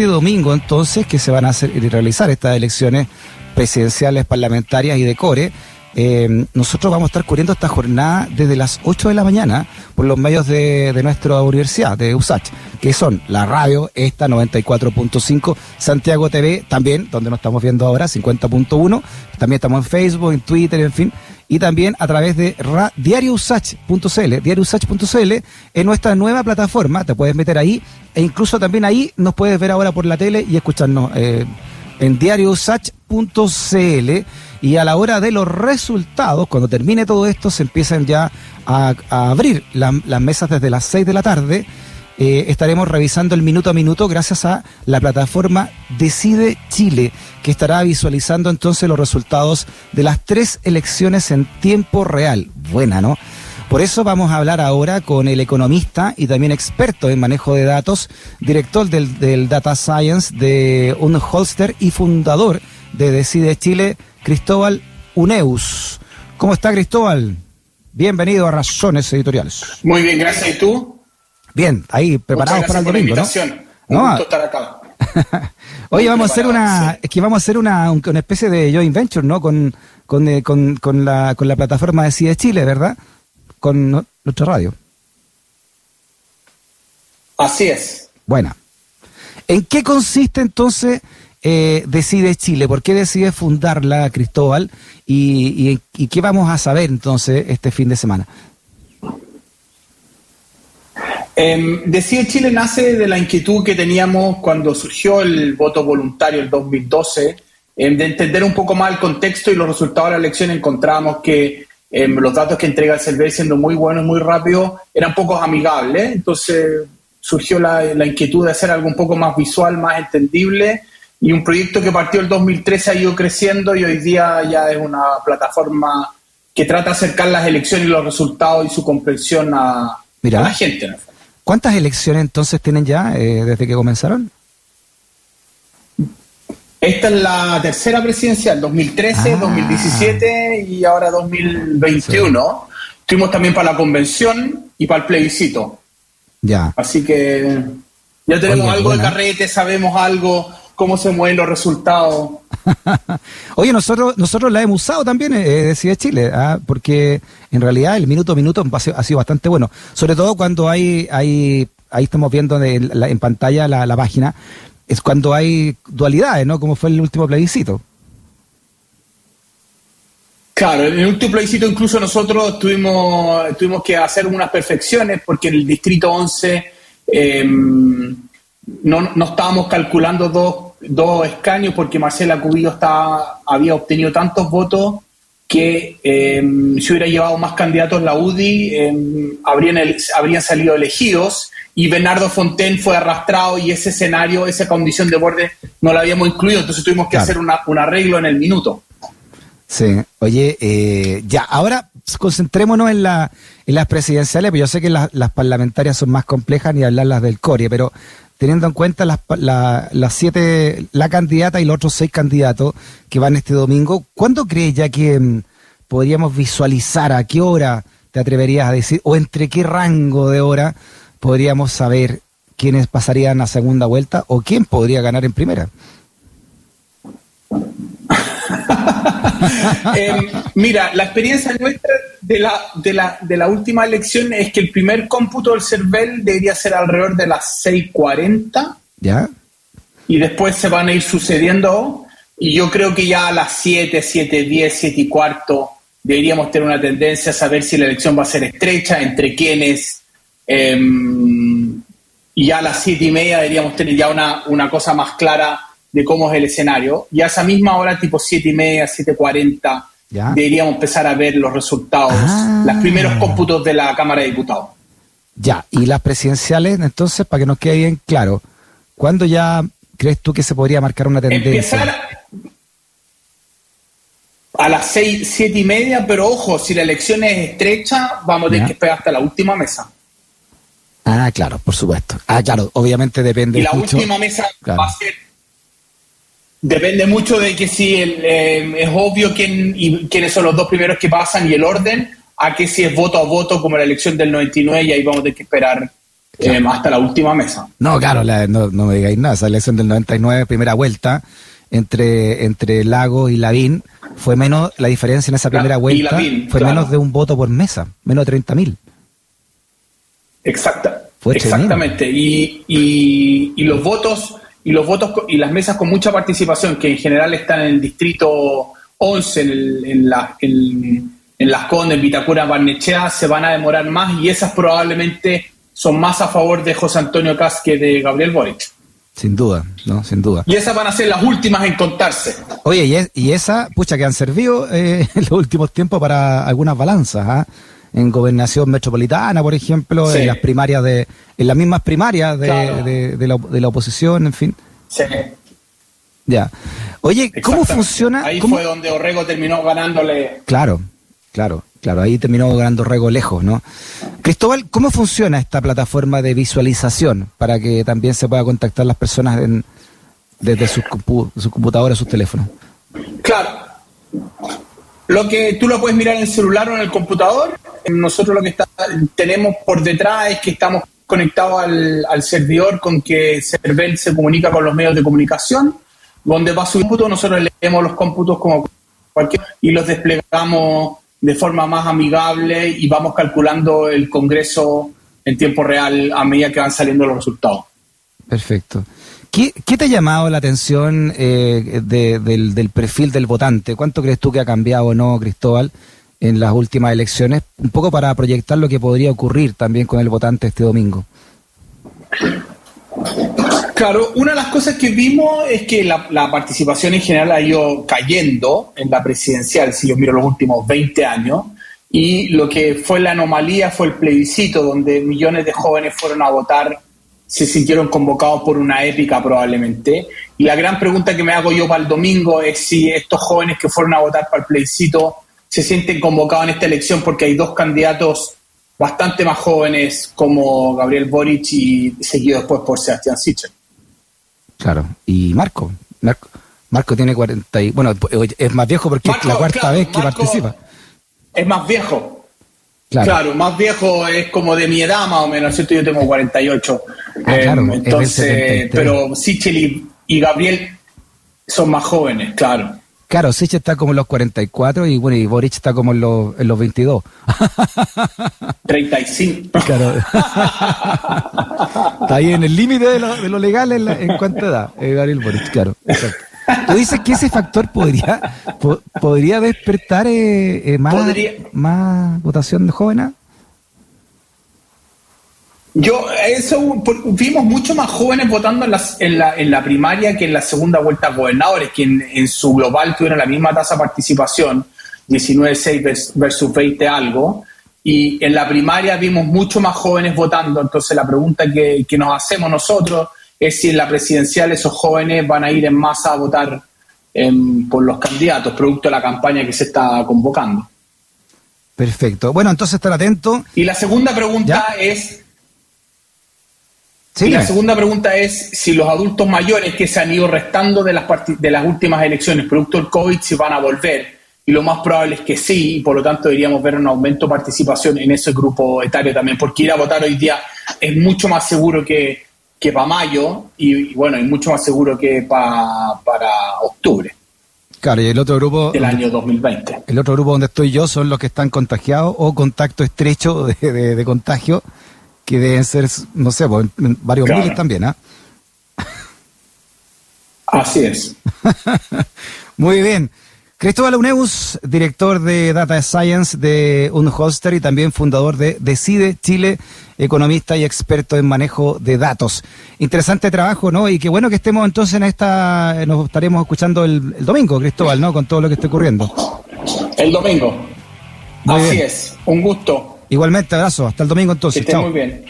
este domingo entonces que se van a hacer realizar estas elecciones presidenciales, parlamentarias y de core. Eh, nosotros vamos a estar cubriendo esta jornada desde las 8 de la mañana por los medios de, de nuestra universidad, de USACH, que son la radio, esta 94.5, Santiago TV también, donde nos estamos viendo ahora, 50.1, también estamos en Facebook, en Twitter, en fin, y también a través de diariousach.cl, diariousach.cl es nuestra nueva plataforma, te puedes meter ahí, e incluso también ahí nos puedes ver ahora por la tele y escucharnos eh, en diariousach.cl y a la hora de los resultados, cuando termine todo esto, se empiezan ya a, abrir la, las mesas desde las 6 de la tarde. Eh, estaremos revisando el minuto a minuto gracias a la plataforma Decide Chile, que estará visualizando entonces los resultados de las tres elecciones en tiempo real. Buena, ¿no? Por eso vamos a hablar ahora con el economista y también experto en manejo de datos, director del, del Data Science de Unholster y fundador de Decide Chile, Cristóbal Uneus. ¿Cómo está Cristóbal? Bienvenido a Razones Editoriales. Muy bien, gracias. ¿Y tú? Bien, ahí preparados para el domingo, ¿no? Un No, gusto estar acá. Oye, vamos a hacer una, sí. es que vamos a hacer una, un- una especie de joint venture, ¿no? Con, con, eh, con, con la, con la plataforma de CIE Chile, ¿verdad? Con no- nuestra radio. Así es. Buena. ¿En qué consiste entonces eh, Decide Chile? ¿Por qué decide fundarla Cristóbal? ¿Y, y, y qué vamos a saber entonces este fin de semana? Eh, Decide Chile nace de la inquietud que teníamos cuando surgió el voto voluntario el 2012, em, de entender un poco más el contexto y los resultados de la elección. Encontramos que em, los datos que entrega el CERVEL, siendo muy buenos, muy rápidos, eran pocos amigables. Entonces surgió la, la inquietud de hacer algo un poco más visual, más entendible. Y un proyecto que partió el 2013 ha ido creciendo y hoy día ya es una plataforma que trata de acercar las elecciones y los resultados y su comprensión a, Mira. a la gente. ¿Cuántas elecciones entonces tienen ya eh, desde que comenzaron? Esta es la tercera presidencial, 2013, Ah. 2017 y ahora 2021. Estuvimos también para la convención y para el plebiscito. Ya. Así que ya tenemos Oye, algo buena. de carrete, sabemos algo, cómo se mueven los resultados. Oye, nosotros nosotros la hemos usado también, eh, Decide Chile, ¿ah? porque en realidad el minuto a minuto ha sido, bastante bueno. Sobre todo cuando hay, hay ahí estamos viendo en pantalla la, la página, es cuando hay dualidades, ¿no? Como fue el último plebiscito. Claro, en el último plebiscito incluso nosotros tuvimos, tuvimos que hacer unas perfecciones porque en el distrito 11 eh, no, no estábamos calculando dos, dos escaños porque Marcela Cubillo estaba, había obtenido tantos votos que eh, si hubiera llevado más candidatos la UDI eh, habrían, el- habrían salido elegidos y Bernardo Fonten fue arrastrado y ese escenario, esa condición de borde no la habíamos incluido, entonces tuvimos que Claro. hacer una- un arreglo en el minuto. Sí, oye, eh, ya, ahora concentrémonos en, la, en las presidenciales, pero yo sé que las, las parlamentarias son más complejas ni hablar las del CORE, pero teniendo en cuenta las, la- las siete, la candidata y los otros seis candidatos que van este domingo, ¿cuándo crees ya que mm, podríamos visualizar a qué hora te atreverías a decir, o entre qué rango de hora podríamos saber quiénes pasarían a segunda vuelta o quién podría ganar en primera? Eh, mira, la experiencia nuestra de la, de, la, de la última elección es que el primer cómputo del CERVEL debería ser alrededor de las 6.40 ¿Ya? y después se van a ir sucediendo y yo creo que ya a las 7, 7, 10, 7 y cuarto deberíamos tener una tendencia a saber si la elección va a ser estrecha, entre quiénes em, y ya a las 7 y media deberíamos tener ya una, una cosa más clara de cómo es el escenario. Y a esa misma hora, tipo 7 y media, 7.40, Ya. deberíamos empezar a ver los resultados, Ah. los primeros cómputos de la Cámara de Diputados. Ya, y las presidenciales, entonces, para que nos quede bien claro, ¿cuándo ya crees tú que se podría marcar una tendencia? Empezar a las seis, siete y media, pero ojo, si la elección es estrecha, vamos a tener que esperar hasta la última mesa. Ah, claro, por supuesto. Ah, claro, obviamente depende Y la mucho. última mesa Claro. va a ser. Depende mucho de que si el, eh, es obvio quién, y quiénes son los dos primeros que pasan y el orden, a que si es voto a voto como la elección del 99 y ahí vamos a tener que esperar eh, hasta la última mesa. No, claro, no, me digáis nada, esa elección del 99, primera vuelta, entre, entre Lago y Lavín, fue menos, la diferencia en esa primera vuelta fue menos de un voto por mesa, menos de 30 mil. Exacta, exactamente. Y, y, los votos y los votos y las mesas con mucha participación, que en general están en el distrito 11, en, en, la, en, Las Condes, Vitacura, Barnechea, se van a demorar más y esas probablemente son más a favor de José Antonio Cas que de Gabriel Boric. Sin duda, ¿no? Sin duda. Y esas van a ser las últimas en contarse. Oye, y, y esa, pucha, que han servido eh, en los últimos tiempos para algunas balanzas, ¿ah? En gobernación metropolitana, por ejemplo, en las primarias de, en las mismas primarias de, de, la, de la oposición, en fin. Sí. Ya. Oye, ¿cómo funciona? Ahí fue donde Orrego terminó ganándole. Claro, claro. Claro, ahí terminó ganando Rego lejos, ¿no? Cristóbal, ¿cómo funciona esta plataforma de visualización para que también se pueda contactar las personas desde sus, sus computadoras, sus teléfonos? Claro. Lo que tú lo puedes mirar en el celular o en el computador. Nosotros lo que tenemos por detrás es que estamos conectados al, servidor con que Cervel se comunica con los medios de comunicación, donde va su cómputo, nosotros leemos los cómputos como cualquier y los desplegamos de forma más amigable y vamos calculando el Congreso en tiempo real a medida que van saliendo los resultados. Perfecto. ¿Qué, te ha llamado la atención eh, del, perfil del votante? ¿Cuánto crees tú que ha cambiado o no, Cristóbal, en las últimas elecciones? Un poco para proyectar lo que podría ocurrir también con el votante este domingo. Claro, una de las cosas que vimos es que la, participación en general ha ido cayendo en la presidencial, si yo miro los últimos 20 años, y lo que fue la anomalía fue el plebiscito, donde millones de jóvenes fueron a votar, se sintieron convocados por una épica probablemente. Y la gran pregunta que me hago yo para el domingo es si estos jóvenes que fueron a votar para el plebiscito se sienten convocados en esta elección porque hay dos candidatos bastante más jóvenes como Gabriel Boric y seguido después por Sebastián Sichel. Claro, y Marco, Marco, tiene 40 y, bueno, es más viejo porque es la cuarta vez que participa. Es más viejo. Claro. más viejo es como de mi edad más o menos, ¿cierto? Yo tengo 48. Ah, claro, em, entonces, pero Sichel y, Gabriel son más jóvenes, claro. Claro, Sichel está como en los 44 y bueno, y Boric está como en los, en los 22. 35. Claro. está ahí en el límite de lo, de lo legal en, en cuánta edad, eh, Gabriel Boric, claro. Tú dices que ese factor podría, podría despertar eh, eh, más, más votación de jóvenes. Yo, eso, vimos mucho más jóvenes votando en, en, la, en la primaria que en la segunda vuelta a gobernadores, que en, su global tuvieron la misma tasa de participación, 19-6 versus 20 algo, y en la primaria vimos mucho más jóvenes votando, entonces la pregunta que, que nos hacemos nosotros es si en la presidencial esos jóvenes van a ir en masa a votar em, por los candidatos, producto de la campaña que se está convocando. Perfecto. Bueno, entonces estar atento. Y la segunda pregunta es y la segunda pregunta es si los adultos mayores que se han ido restando de las, de las últimas elecciones producto del COVID se van a volver. Y lo más probable es que sí, y por lo tanto deberíamos ver un aumento de participación en ese grupo etario también, porque ir a votar hoy día es mucho más seguro que, que para mayo y, bueno, es mucho más seguro que para octubre. Claro, y el otro grupo... Del año 2020. El otro grupo donde estoy yo son los que están contagiados o contacto estrecho de, de contagio que deben ser, no sé, pues, varios miles también, ¿ah? Así es. Muy bien. Cristóbal Uneus, director de Data Science de Unholster y también fundador de Decide Chile, economista y experto en manejo de datos. Interesante trabajo, ¿no? Y qué bueno que estemos entonces en esta, nos estaremos escuchando el, domingo, Cristóbal, ¿no? Con todo lo que esté ocurriendo. El domingo. Así es. Un gusto. Igualmente, abrazo. Hasta el domingo entonces. Que esté muy bien.